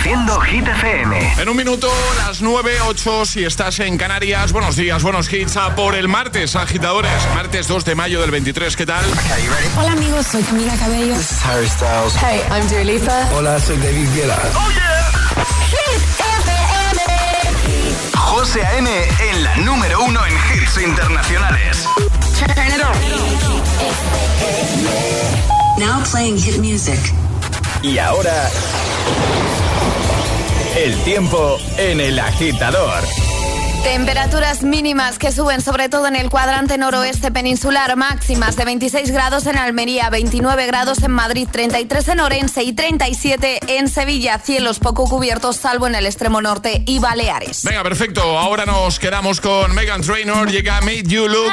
Reproduciendo Hit FM. En un minuto, las 9, 8, si estás en Canarias. Buenos días, buenos hits a por el martes, agitadores. Martes 2 de mayo del 23, ¿qué tal? Hola amigos, soy Camila Cabello. This is Harry Styles. Hey, I'm Dua Lipa. Hola, soy David Guetta. ¡Oh, yeah! Hit FM. José A.M. en la número uno en hits internacionales. Turn it on. Now playing hit music. Y ahora... El tiempo en el agitador. Temperaturas mínimas que suben sobre todo en el cuadrante noroeste peninsular, máximas de 26 grados en Almería, 29 grados en Madrid, 33 en Orense y 37 en Sevilla. Cielos poco cubiertos salvo en el extremo norte y Baleares. Venga, perfecto. Ahora nos quedamos con Megan Trainor. Llega Made You Look.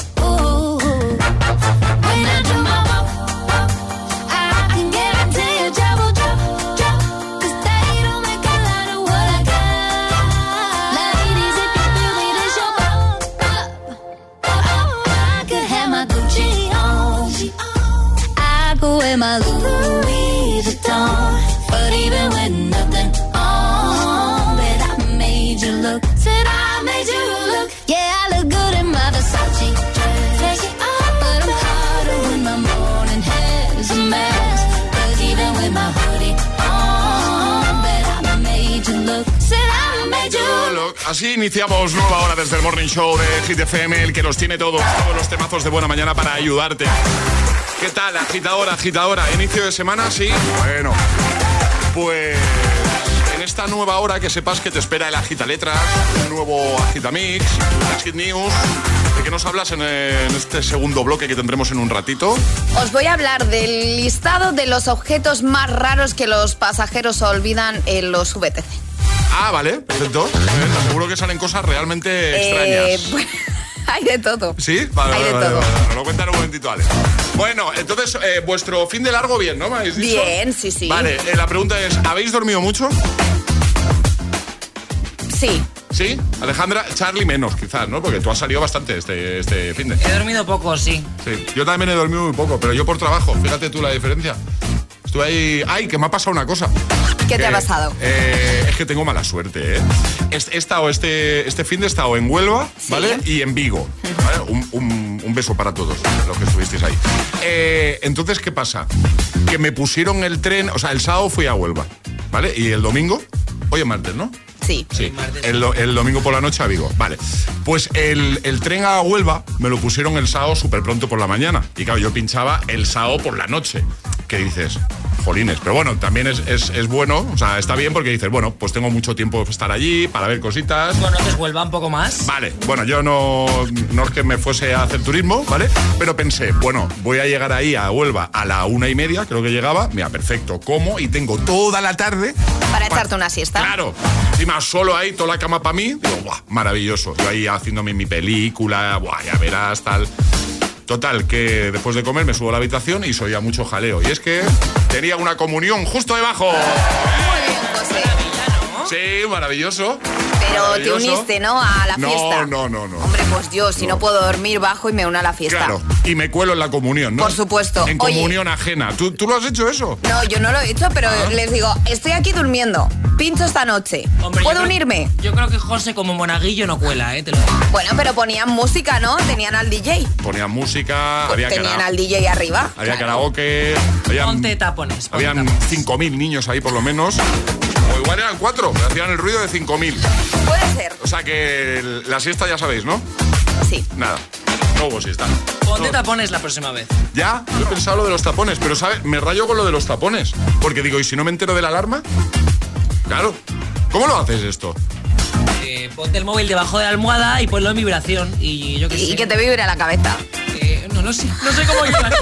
Así iniciamos nueva hora desde el Morning Show de Hit FM, el que los tiene todos, todos los temazos de buena mañana para ayudarte. ¿Qué tal, agitadora, agitadora? ¿Inicio de semana? Sí. Bueno, pues en esta nueva hora que sepas que te espera el Agita Letras, un nuevo Agitamix, las Hit News. ¿De qué nos hablas en, en este segundo bloque que tendremos en un ratito? Os voy a hablar del listado de los objetos más raros que los pasajeros olvidan en los VTC. Ah, vale, perfecto. Eh, te aseguro que salen cosas realmente Eh, extrañas. bueno, hay de todo. ¿Sí? Vale, Hay vale, de vale, todo. vale. Lo cuentan un momentito, Ale. Bueno, entonces, eh, vuestro fin de largo bien, ¿no? ¿Me habéis dicho? Bien, sí, sí. Vale, eh, la pregunta es, ¿habéis dormido mucho? Sí. ¿Sí? Alejandra, Charlie menos, quizás, ¿no? Porque tú has salido bastante este, este fin de... He dormido poco, sí. Sí. Yo también he dormido muy poco, pero yo por trabajo, fíjate tú la diferencia. Estuve ahí... ¡Ay, que me ha pasado una cosa! ¿Qué te Que, ha pasado? eh, es que tengo mala suerte, ¿eh? He, estado este, este fin de he estado en Huelva, Sí. ¿vale? Y en Vigo. ¿vale? Un, un- un beso para todos los que estuvisteis ahí. Eh, entonces, ¿qué pasa? Que me pusieron el tren, o sea, el sábado fui a Huelva, ¿vale? Y el domingo, hoy es martes, ¿no? Sí. Sí, el domingo por la noche a Vigo. Vale. Pues el, el tren a Huelva me lo pusieron el sábado súper pronto por la mañana. Y claro, yo pinchaba el sábado por la noche. ¿Qué dices? Jolines. Pero bueno, también es, es- es bueno, o sea, está bien porque dices, bueno, pues tengo mucho tiempo para estar allí, para ver cositas. ¿Conoces Huelva un poco más? Vale, bueno, yo no, no es que me fuese a hacer turismo, ¿vale? Pero pensé, bueno, voy a llegar ahí a Huelva a la una y media, creo que llegaba. Mira, perfecto, como y tengo toda la tarde Para echarte una siesta. Claro, encima solo ahí, toda la cama para mí. Digo, guau, maravilloso. Yo ahí haciéndome mi película, guau, ya verás, tal. Total, que después de comer me subo a la habitación y soy a mucho jaleo. Y es que tenía una comunión justo debajo. Muy bien, José. Sí, maravilloso. Pero te uniste, ¿no? A la No, fiesta. no, no, no. Hombre, pues yo, si no, puedo dormir, bajo y me uno a la fiesta. Claro, y me cuelo en la comunión, ¿no? Por supuesto. En Oye. comunión ajena. ¿Tú, ¿Tú lo has hecho eso? No, yo no lo he hecho, pero Ah. les digo, estoy aquí durmiendo. Pincho esta noche. Hombre, yo ¿Puedo creo- unirme? Yo creo que José como monaguillo no cuela, ¿eh? Te lo digo. Bueno, pero ponían música, ¿no? Tenían al DJ. Ponían música, había, Pues Tenían cara- al DJ arriba. había Claro. karaoke, habían, Ponte tapones. ponte habían tapones. 5.000 niños ahí por lo menos. O igual eran cuatro, hacían el ruido de 5.000. Puede ser. O sea que el- la siesta ya sabéis, ¿no? Sí. Nada, no hubo siesta. Ponte No. tapones la próxima vez. Ya, yo he pensado lo de los tapones, pero ¿sabes? Me rayo con lo de los tapones. Porque digo, ¿y si no me entero de la alarma? Claro. ¿Cómo lo haces esto? Eh, ponte el móvil debajo de la almohada y ponlo en vibración. Y yo qué sé. Y que te vibre la cabeza. Eh, no lo sé. No sé cómo ayudar.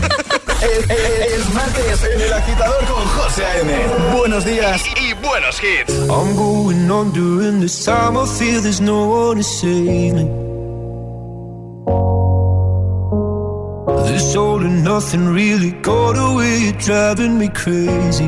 Es, es- es martes en el agitador con José A.M. Buenos días y, y buenos hits. I'm going on during this time. I feel there's no one to save me. This all and nothing really got away, driving me crazy.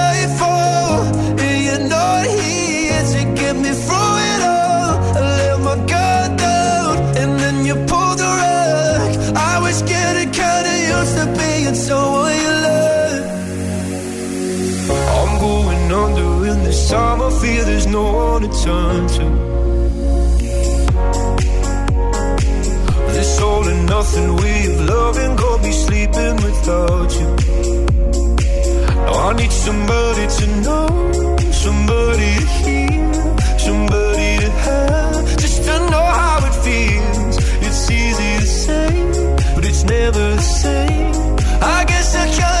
time. I feel there's no one to turn to. This all and nothing way of loving got me sleeping without you. Now I need somebody to know, somebody to hear, somebody to have, just to know how it feels. It's easy to say, but it's never the same. I guess I kinda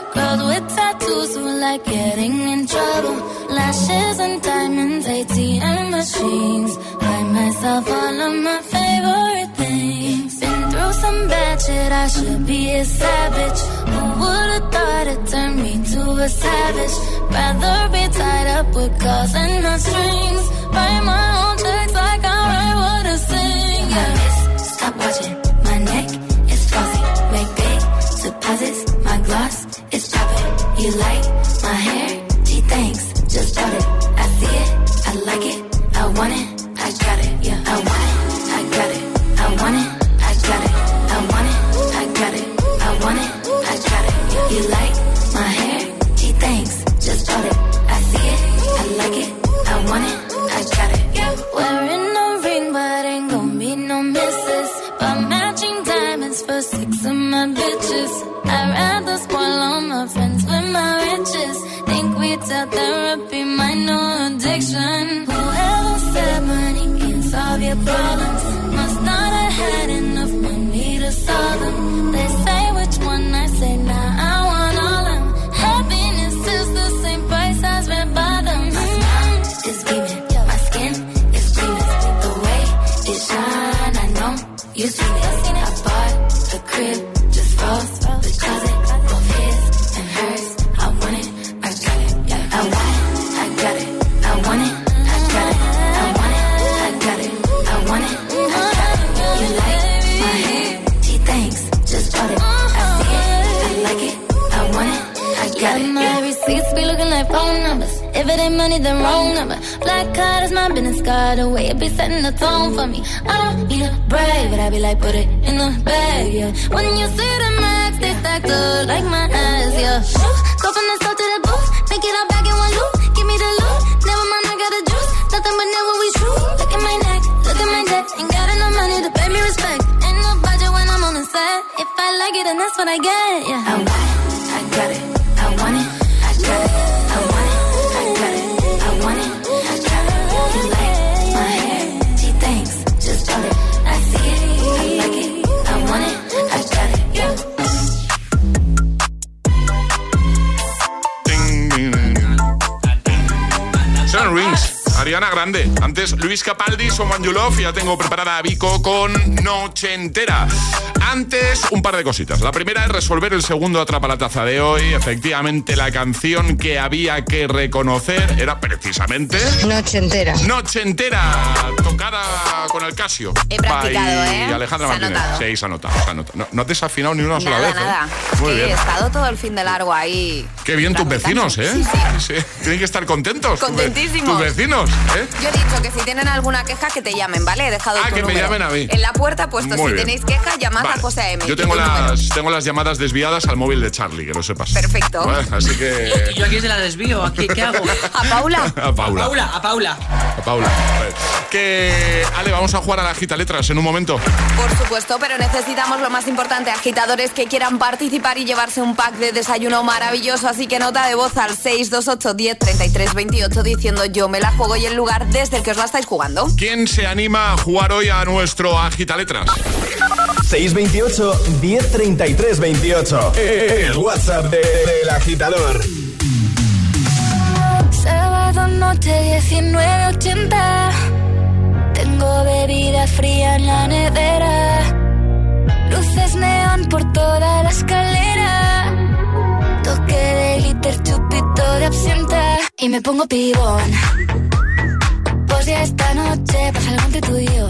Like getting in trouble. Lashes and diamonds, ATM machines. Buy myself all of my favorite things. Been through some bad shit, I should be a savage. Who would've thought it turned me to a savage? Rather be tied up with calls and not strings. Write my own checks like I write what I sing. Yeah. Stop watching You like my hair? Gee, thanks. Just bought it. I see it. I like it. I want it. I got it. Yeah, I want it. Someone You Love. Ya tengo preparada a Vico con Noche Entera. Antes, un par de cositas. La primera es resolver el segundo Atrapa la Taza de hoy. Efectivamente, la canción que había que reconocer era precisamente... Noche entera. Noche Entera, tocada con el Casio. He practicado, By ¿eh? Alejandra Se Martínez. notado. Sí, se ha notado, se ha notado. No, no te has afinado ni una sola Nada, vez. ¿eh? nada. Muy que bien. he estado todo el fin de largo ahí. Qué bien tus vecinos, ¿eh? Sí, sí. Tienen que estar contentos. Contentísimos. Tus vecinos, ¿eh? Yo he dicho que si tienen alguna queja, que te llamen, ¿vale? He dejado Ah, tu que me llamen a mí. En la puerta, puesto, Muy si bien. tenéis queja, llamad Vale. José A.M. Yo tengo las, tengo las llamadas desviadas al móvil de Charlie, que lo sepas. Perfecto. Vale, Así que. ¿Y yo aquí se la desvío? ¿Aquí qué hago? A Paula. A Paula. A Paula, a Paula. A Paula. Vale. Que. Ale, vamos a jugar a la gita letras en un momento. Por supuesto, pero necesitamos lo más importante, agitadores que quieran participar y llevarse un pack de desayuno maravilloso. Así que nota de voz al 628 10 33 28 diciendo yo me la juego y el lugar desde el que os la estáis jugando. ¿Quién se anima a jugar hoy a nuestro agita letras? 628 1033 28. El WhatsApp de- del agitador. Sábado noche 1980. Tengo bebida fría en la nevera. Luces neón por toda la escalera. Toque de glitter, chupito de absenta. Y me pongo pibón. Pues ya esta noche pasa algo entre tú y yo.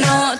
No,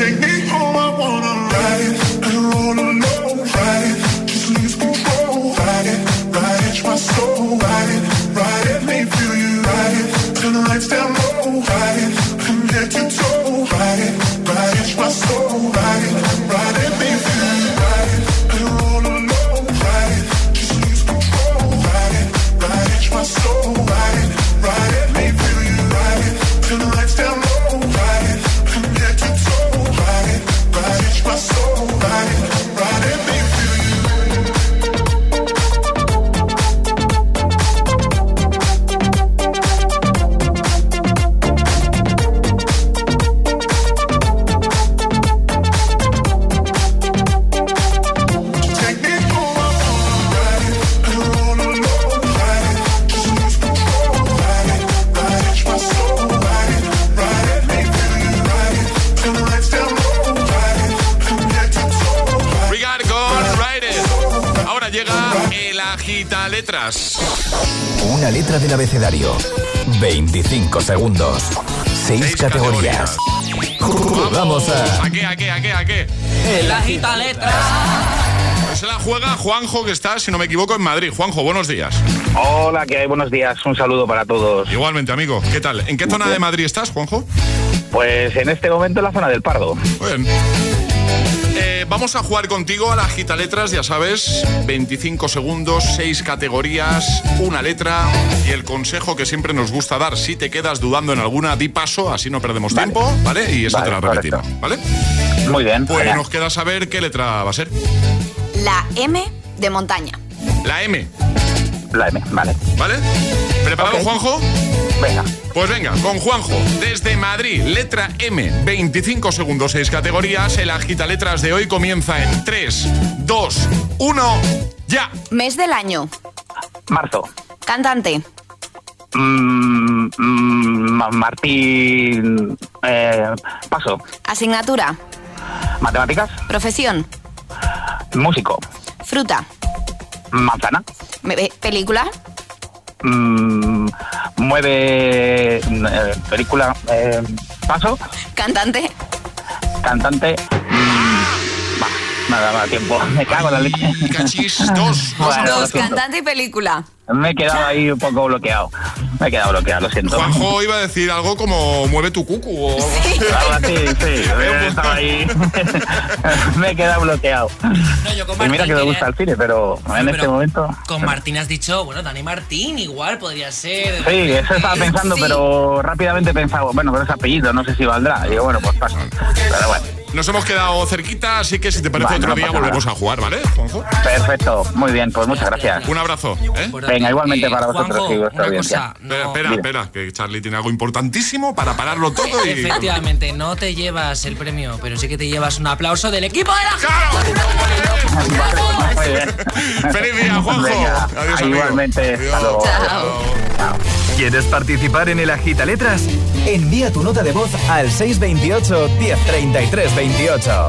take me Juanjo, que está, si no me equivoco, en Madrid. Juanjo, buenos días. Hola, ¿qué hay? Buenos días. Un saludo para todos. Igualmente, amigo. ¿Qué tal? ¿En qué zona de Madrid estás, Juanjo? Pues en este momento en la zona del Pardo. Bien. Eh, vamos a jugar contigo a la gita letras, ya sabes, 25 segundos, 6 categorías, una letra y el consejo que siempre nos gusta dar, si te quedas dudando en alguna, di paso, así no perdemos tiempo, ¿vale? Y esa vale, te la repetimos, ¿vale? Muy bien. Pues nos queda saber qué letra va a ser la M de montaña. La M. La M, vale. ¿Vale? ¿Preparado, okay. Juanjo? Venga. Pues venga, con Juanjo, desde Madrid, letra M, 25 segundos, 6 categorías. El agita letras de hoy comienza en 3, 2, 1, ya. Mes del año. Marzo. Cantante. Mm, mm Martín. Eh, paso. Asignatura. Matemáticas. Profesión. Músico. Fruta. Manzana. Eh, película. Mm, mueve. Eh, película. Eh, paso. Cantante. Cantante. Mm, bah, nada, nada, tiempo. Me cago en la leche. Cachis, dos cantante y película. Me he quedado ahí un poco bloqueado. Me he quedado bloqueado, lo siento. Juanjo iba a decir algo como mueve tu cucu o algo sí. he estado ahí. me he quedado bloqueado. No, yo con Y mira que me gusta el cine, pero en Pero este momento. Con Martín has dicho, bueno, Dani Martín igual podría ser. Sí, eso estaba pensando, Sí. pero rápidamente he pensado, bueno, pero ese apellido, no sé si valdrá. Digo, bueno, pues paso. Pero bueno, Nos hemos quedado cerquita, así que si te parece Vale, otro no día volvemos nada. a jugar, ¿vale, Juanjo? perfecto. Muy bien, pues muchas gracias. Un abrazo. ¿eh? Venga, igualmente Eh, para vosotros Juanjo, una cosa, Espera, no- espera, Bien. espera, que Charlie tiene algo importantísimo para pararlo todo y... Efectivamente, no te llevas el premio, pero sí que te llevas un aplauso del equipo de la ¡Claro! Muy bien. ¡Feliz día, Juanjo! Venga, Adiós, igualmente. Adiós. Hasta luego. Chao. ¿Quieres participar en el Agita Letras? Envía tu nota de voz al 628 1033 28.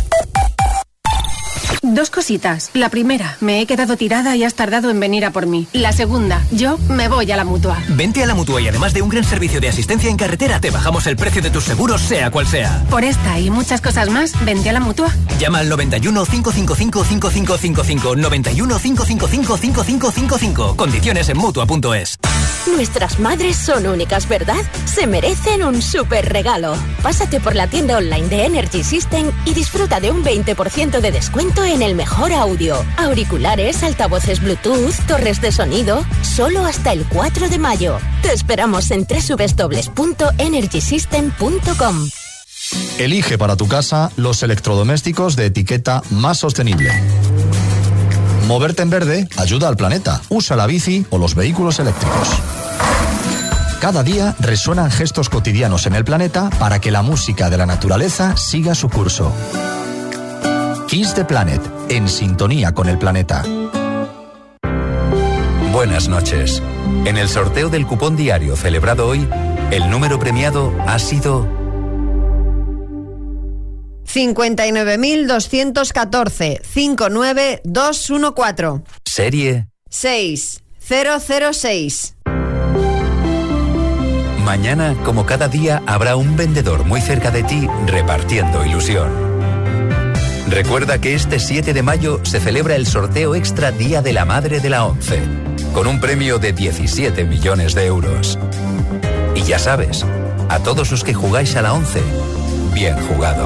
Dos cositas. La primera, me he quedado tirada y has tardado en venir a por mí. La segunda, yo me voy a la mutua. Vente a la mutua y además de un gran servicio de asistencia en carretera, te bajamos el precio de tus seguros, sea cual sea. Por esta y muchas cosas más, vente a la mutua. Llama al 91 555 5555 91 555 5555. Condiciones en mutua.es. Nuestras madres son únicas, ¿verdad? Se merecen un super regalo. Pásate por la tienda online de Energy System y disfruta de un 20% de descuento en el mejor audio. Auriculares, altavoces Bluetooth, torres de sonido, solo hasta el 4 de mayo. Te esperamos en www.energysystem.com. Elige para tu casa los electrodomésticos de etiqueta más sostenible. Moverte en verde ayuda al planeta. Usa la bici o los vehículos eléctricos. Cada día resuenan gestos cotidianos en el planeta para que la música de la naturaleza siga su curso. Kiss the Planet, en sintonía con el planeta. Buenas noches. En el sorteo del cupón diario celebrado hoy, el número premiado ha sido 59.214 59214 serie 6006. Mañana, como cada día, habrá un vendedor muy cerca de ti repartiendo ilusión. Recuerda que este 7 de mayo se celebra el sorteo extra Día de la Madre de la ONCE, con un premio de 17 millones de euros. Y ya sabes, a todos los que jugáis a la ONCE, bien jugado.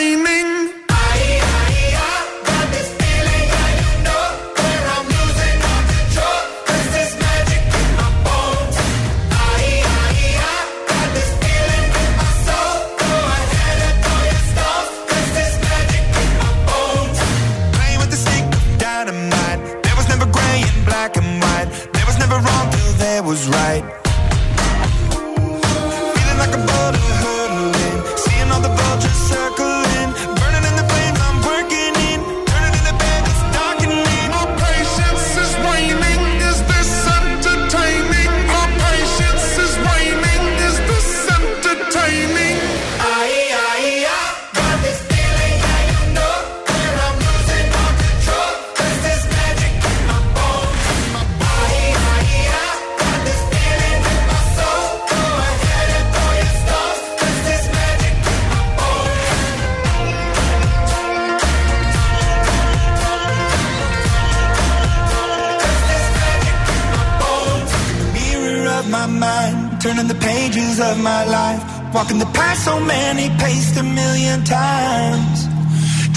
shining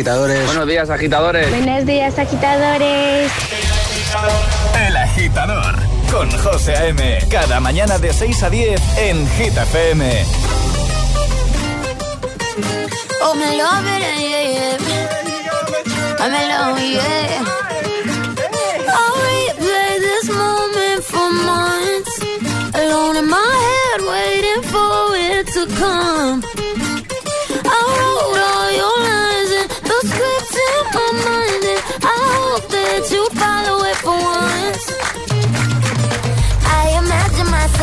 Agitadores. Buenos días, agitadores. Buenos días, agitadores. El agitador con José A.M. Cada mañana de 6 a 10 en Hit FM. Oh, me love it, yeah, yeah. I'm alone, yeah. I'll replay this moment for months. Alone in my head, waiting for it to come.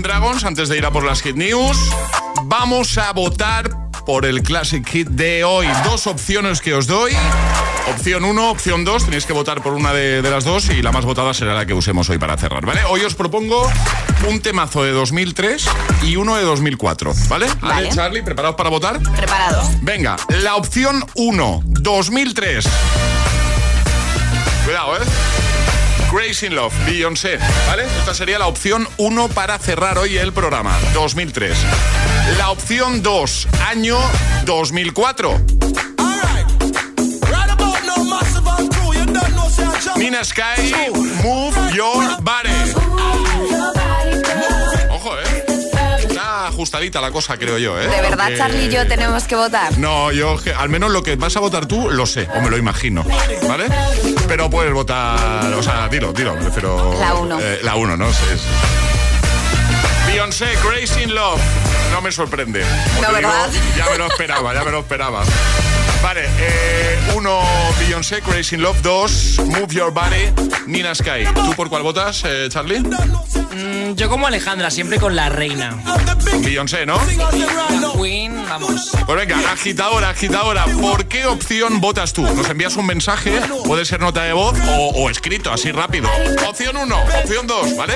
Imagine Dragons, antes de ir a por las Hit News, vamos a votar por el Classic Hit de hoy. Dos opciones que os doy. Opción 1, opción 2, tenéis que votar por una de, de las dos y la más votada será la que usemos hoy para cerrar, ¿vale? Hoy os propongo un temazo de 2003 y uno de 2004, ¿vale? Vale. Ale, Charlie, ¿preparados para votar? Preparados. Venga, la opción 1, 2003. Cuidado, ¿eh? Grace in Love, Beyoncé, ¿vale? Esta sería la opción 1 para cerrar hoy el programa, 2003. La opción 2, año 2004. Nina Sky, Move Your Body. La cosa, creo yo, ¿eh? De verdad, Porque- Charlie y yo tenemos que votar. no, yo al menos lo que vas a votar tú lo sé, o me lo imagino, ¿vale? Pero puedes votar, o sea, dilo, dilo, me refiero... La uno. eh, la uno, ¿no? Sí, sí. Beyoncé, Grace in Love. No me sorprende. No, digo, ¿verdad? ya me lo esperaba, ya me lo esperaba. Vale, eh, uno, Beyoncé, Crazy in Love. Dos, Move Your Body, Nina Sky. ¿Tú por cuál votas, eh, Charlie? Mm, yo como Alejandra, siempre con la reina. Con Beyoncé, ¿no? La Queen, vamos. Pues venga, agitadora, agitadora, ¿por qué opción votas tú? Nos envías un mensaje, puede ser nota de voz o, o escrito, así rápido. Opción 1, opción 2, ¿vale?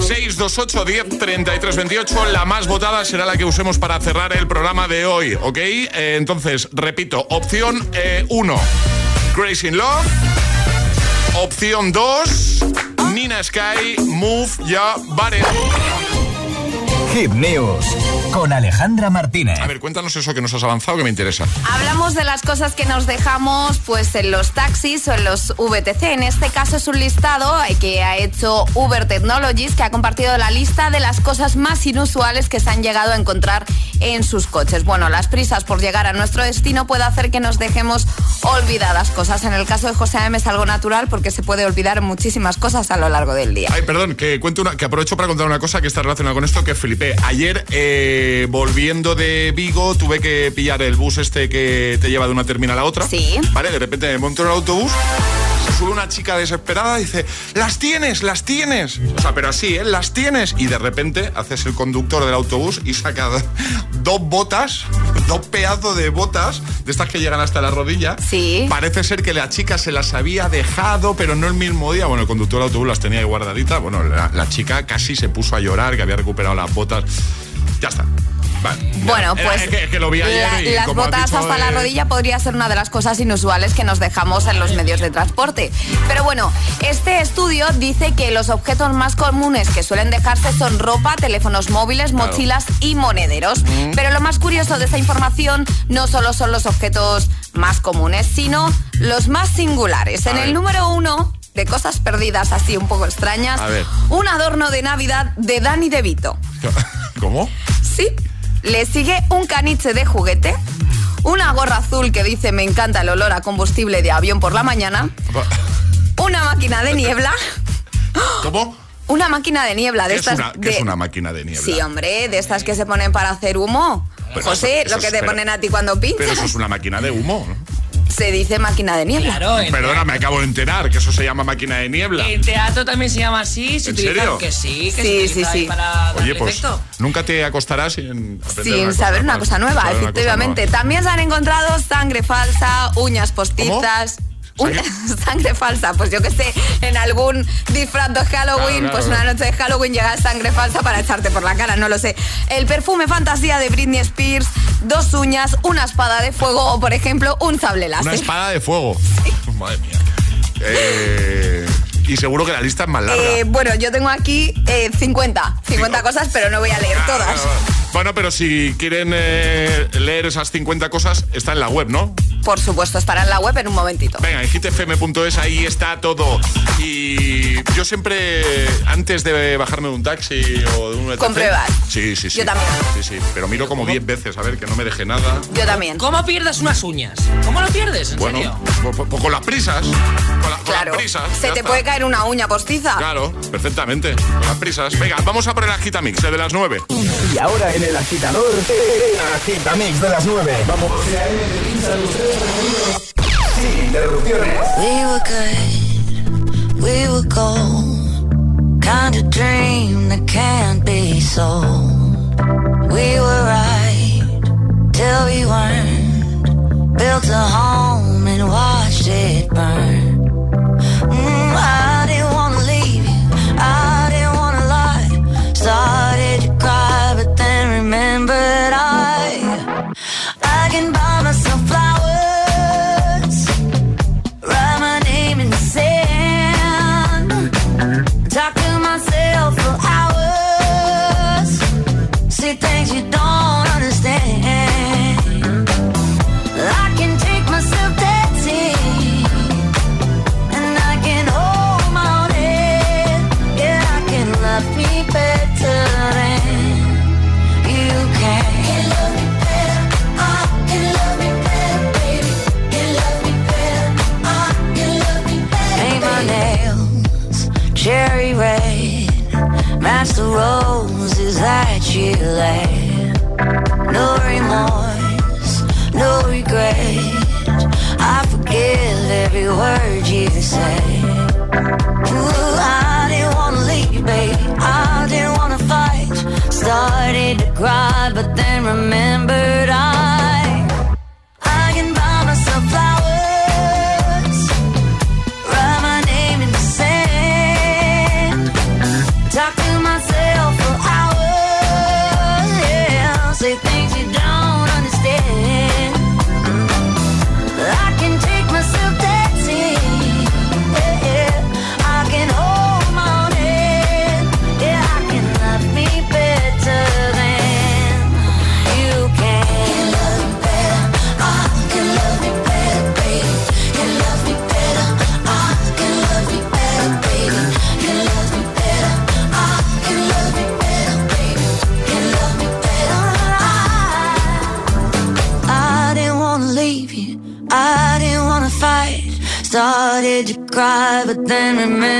628 10 33 28, la más votada será la que usemos para cerrar el programa de hoy, ¿ok? Eh, entonces, repito, opción 1, Crazy in Love. Opción 2, Nina Sky, Move Ya Body. Hit News con Alejandra Martínez. A ver, cuéntanos eso que nos has avanzado que me interesa. Hablamos de las cosas que nos dejamos pues en los taxis o en los VTC. En este caso es un listado que ha hecho Uber Technologies que ha compartido la lista de las cosas más inusuales que se han llegado a encontrar en sus coches. Bueno, las prisas por llegar a nuestro destino puede hacer que nos dejemos olvidadas cosas. En el caso de José M es algo natural porque se puede olvidar muchísimas cosas a lo largo del día. Ay, perdón, que cuento una, que aprovecho para contar una cosa que está relacionada con esto que flipé. Ayer, eh, volviendo de Vigo, tuve que pillar el bus este que te lleva de una terminal a otra. Sí. Vale, de repente me monto en el autobús. Se sube una chica desesperada y dice, las tienes, las tienes. O sea, pero así, ¿eh? Las tienes. Y de repente haces el conductor del autobús y saca dos botas, dos pedazos de botas, de estas que llegan hasta la rodilla. Sí. Parece ser que la chica se las había dejado, pero no el mismo día. Bueno, el conductor del autobús las tenía ahí guardaditas. Bueno, la, la chica casi se puso a llorar, que había recuperado las botas. Ya está. Vale. Bueno, pues es que, es que lo vi ayer la- y las como botas dicho, hasta la rodilla podría ser una de las cosas inusuales que nos dejamos en los medios de transporte. Pero bueno, este estudio dice que los objetos más comunes que suelen dejarse son ropa, teléfonos móviles, Claro. mochilas y monederos. Mm. Pero lo más curioso de esta información no solo son los objetos más comunes, sino los más singulares. A en el número uno de cosas perdidas así un poco extrañas, un adorno de Navidad de Danny DeVito. ¿Cómo? Sí. Le sigue un caniche de juguete, una gorra azul que dice me encanta el olor a combustible de avión por la mañana, una máquina de niebla, ¿Cómo? una máquina de niebla de ¿Qué es, estas una, qué de- es una máquina de niebla? Sí, hombre, de estas que se ponen para hacer humo. Pero José, eso- eso lo que es- te pero- ponen a ti cuando Pero pinchas, eso es una máquina de humo. ¿no? Se dice máquina de niebla. Perdona, me acabo de enterar que eso se llama máquina de niebla. En teatro también se llama así, se ¿En utiliza serio? que sí, que Sí, se sí, sí. para Oye, pues efecto. nunca te acostarás sin aprender Sin una saber una cosa nueva, efectivamente. También se han encontrado sangre falsa, uñas postizas. Una- sangre falsa, pues yo que sé, en algún disfraz de Halloween, Claro, pues claro. una noche de Halloween llega sangre falsa para echarte por la cara, no lo sé. El perfume fantasía de Britney Spears, dos uñas, una espada de fuego o, por ejemplo, un sable nueva. Una láser. espada de fuego. Madre mía. Eh, y seguro que la lista es más larga. Eh, bueno, yo tengo aquí eh, 50, 50 cosas, pero no voy a leer todas. Bueno, pero si quieren eh, leer esas 50 cosas, está en la web, ¿no? Por supuesto, estará en la web en un momentito. Venga, en hitfm.es ahí está todo. Y yo siempre, antes de bajarme de un taxi o de un Compruebas. Sí, sí, sí. Yo también. Sí, sí. Pero miro como 10 veces a ver que no me deje nada. Yo también. ¿Cómo pierdes unas uñas? ¿Cómo lo pierdes? ¿En Bueno, serio? pues, pues con las prisas. Con, la- con Claro. las prisas. Se te está. puede caer una uña postiza. Claro, perfectamente. Con las prisas. Venga, vamos a por el agitamix, el de las 9. Y ahora en el agitador, el agitamix de las 9. Vamos. Sin interrupciones. We were good, we were gold. Kind of dream that can't be sold. We were right till we weren't. Built a home and watched it burn. Mm, I delay. No remorse, no regret. I forget every word you said. remember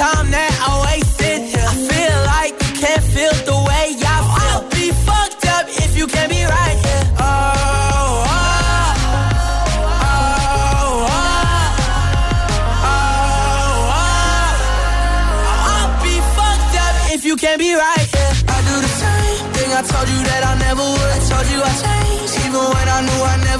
time that I wasted here. I feel like you can't feel the way I feel. I'll be fucked up if you can't be right here. Oh, oh, oh, oh. I'll be fucked up if you can't be right. Yeah. I do the same thing I told you that I never would. I told you I changed, even when I knew I never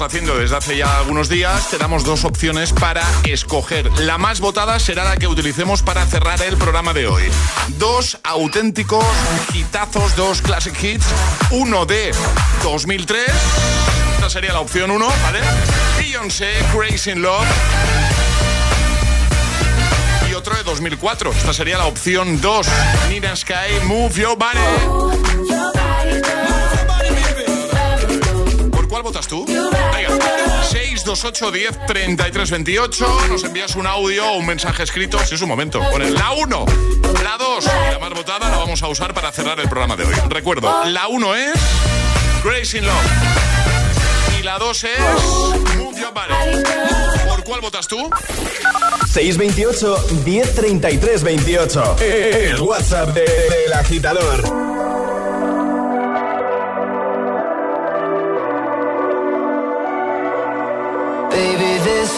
Haciendo desde hace ya algunos días, te damos dos opciones para escoger. La más votada será la que utilicemos para cerrar el programa de hoy. Dos auténticos hitazos, dos classic hits, uno de 2003, esta sería la opción 1, ¿vale? Beyoncé, Crazy in Love y otro de 2004. Esta sería la opción 2. Nina Sky, Move Your Body. 628 10 33 28. Nos envías un audio o un mensaje escrito. Si es un momento. Pones la 1, la 2 y la más votada la vamos a usar para cerrar el programa de hoy. Recuerdo, la 1 es Grace in Love. Y la 2 es Move Your Body. ¿Por cuál votas tú? 628 1033 28. El WhatsApp de- del agitador.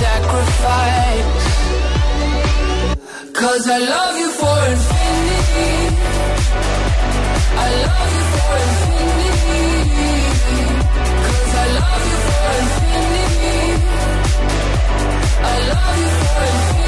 Sacrifice. Cause I love you for infinity. I love you for I love you for infinity. I love you for infinity.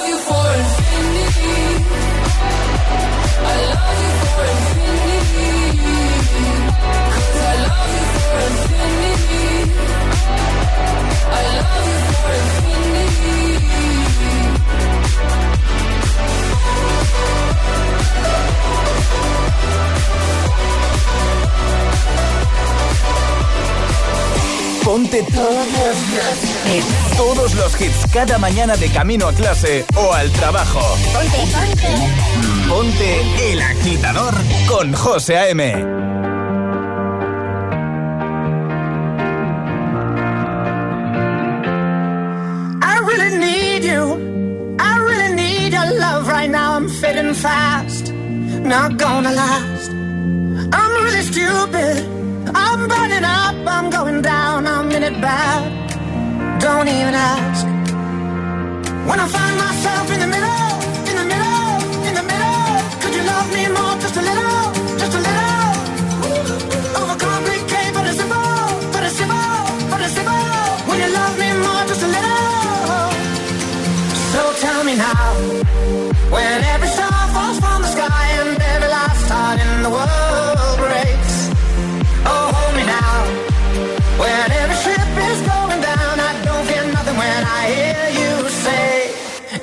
Ponte todos los hits cada mañana de camino a clase o al trabajo. Ponte, ponte el agitador con José A.M. fading fast, not gonna last. I'm really stupid. I'm burning up, I'm going down, I'm in it bad. Don't even ask. When I find myself in the middle, in the middle, in the middle, could you love me more, just a little, just a little? Overcomplicate, but it's simple, but simple, but simple. When you love me more, just a little. So tell me now, when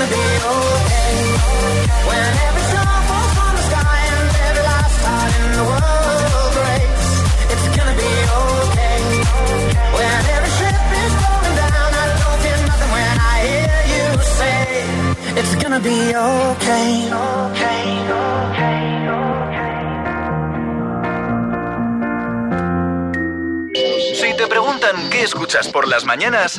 Gonna be okay. When every star falls from the sky and every last heart in the world breaks. It's gonna be okay. When every ship is going down, I don't fear nothing when I hear you say it's gonna be okay. Okay. Si te preguntan qué escuchas por las mañanas,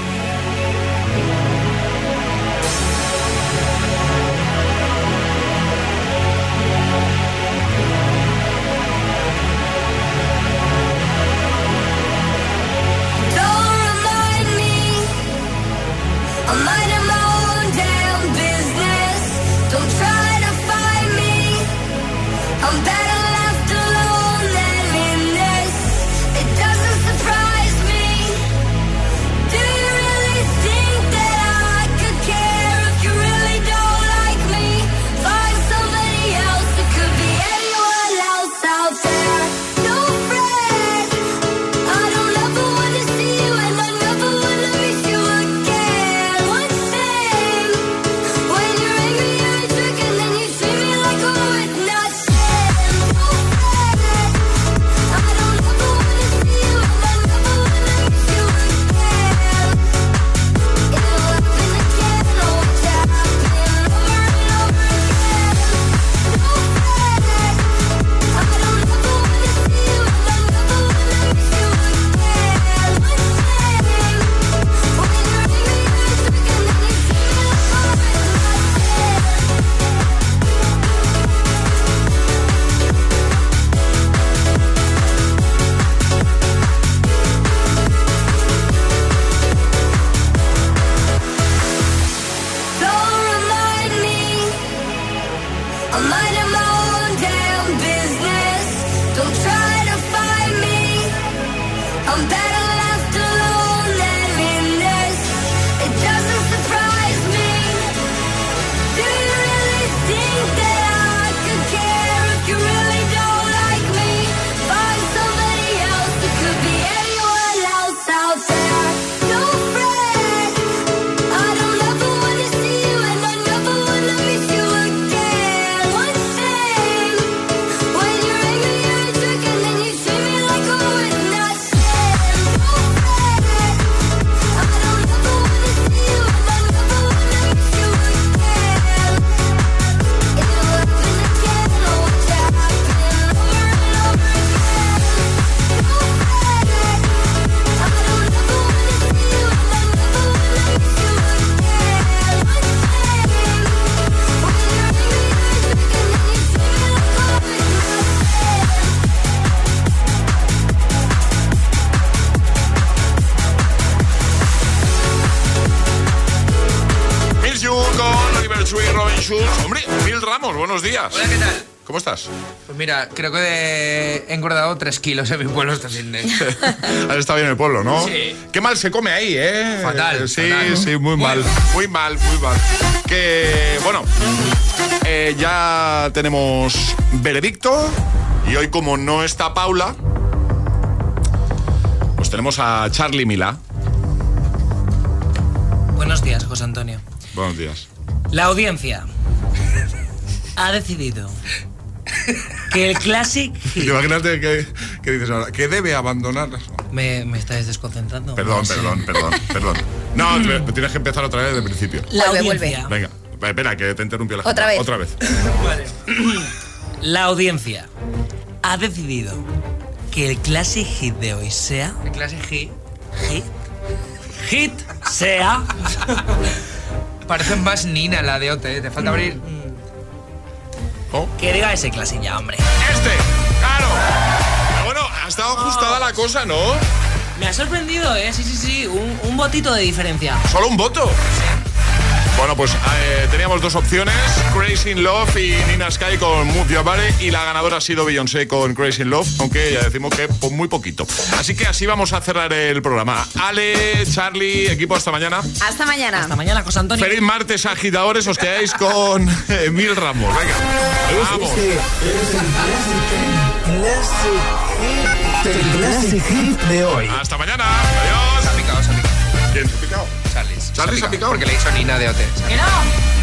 Pues mira, creo que he engordado 3 kilos en mi pueblo este fin de. Has estado bien en el pueblo, ¿no? Sí. Qué mal se come ahí, ¿eh? Fatal, Eh, Sí, fatal. sí, muy, mal. mal. Muy mal, muy mal. Que, bueno, eh, ya tenemos veredicto. Y hoy, como no está Paula, pues tenemos a Charlie Mila. Buenos días, José Antonio. Buenos días. La audiencia ha decidido que el Classic Imagínate que, que dices ahora, que debe abandonar. me, me estáis desconcentrando. Perdón, perdón, perdón, perdón. No, te- tienes que empezar otra vez desde el principio. La Vuelve, audiencia. Venga, espera, que te interrumpió la Otra gente. vez. Otra vez. La audiencia ha decidido que el Classic Hit de hoy sea En clase G. hit hit sea Parece más Nina la de OT, ¿eh? te falta abrir. Que diga ese Classic ya, hombre. Este, claro. Pero bueno, ha estado ajustada la cosa, ¿no? Me ha sorprendido, ¿eh? Sí, sí, sí. Un, un botito de diferencia. Solo un voto. Bueno, pues eh, teníamos dos opciones, Crazy in Love y Nina Sky con Move Your Body y la ganadora ha sido Beyoncé con Crazy in Love, aunque ya decimos que por muy poquito. Así que así vamos a cerrar el programa. Ale, Charlie, equipo, hasta mañana. Hasta mañana. Hasta mañana, José Antonio. Feliz martes, agitadores, os quedáis con Emil Ramos. Venga, vamos. El Classic Hit de hoy. Hasta mañana. Adiós. Charlie. Charlie se ha picado. Porque le he dicho Nina de OT. ¡Que no!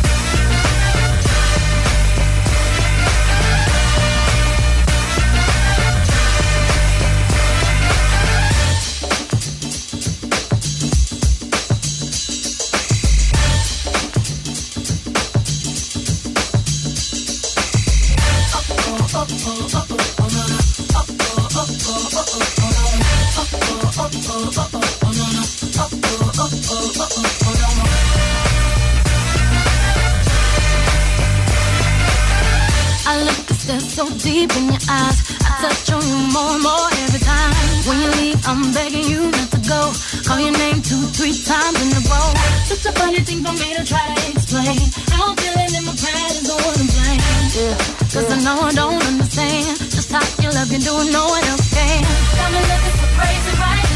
Deep in your eyes. I touch on you more and more every time. When you leave, I'm begging you not to go. Call your name two, three times in a row. Such a funny thing for me to try to explain. How I'm feeling and my pride is the one to blame. Yeah, cause I know I don't understand. Just how you love you doing no one else can. Got me looking so crazy right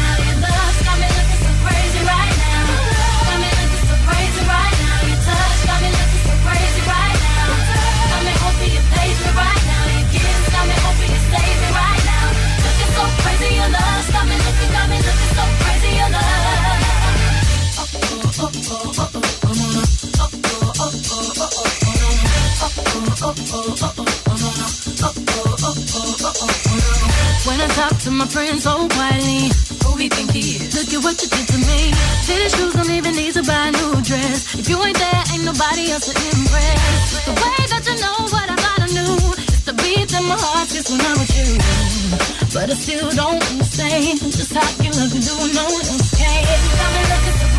When I talk to my friends oh, so quietly, who he think he is? Look at what you did to me. Fitted shoes don't even need to buy a new dress. If you ain't there, ain't nobody else to impress. The way that you know what I thought I knew is the beat in my heart just when I'm with you. But I still don't understand just how you look and do no one else can. Got me looking so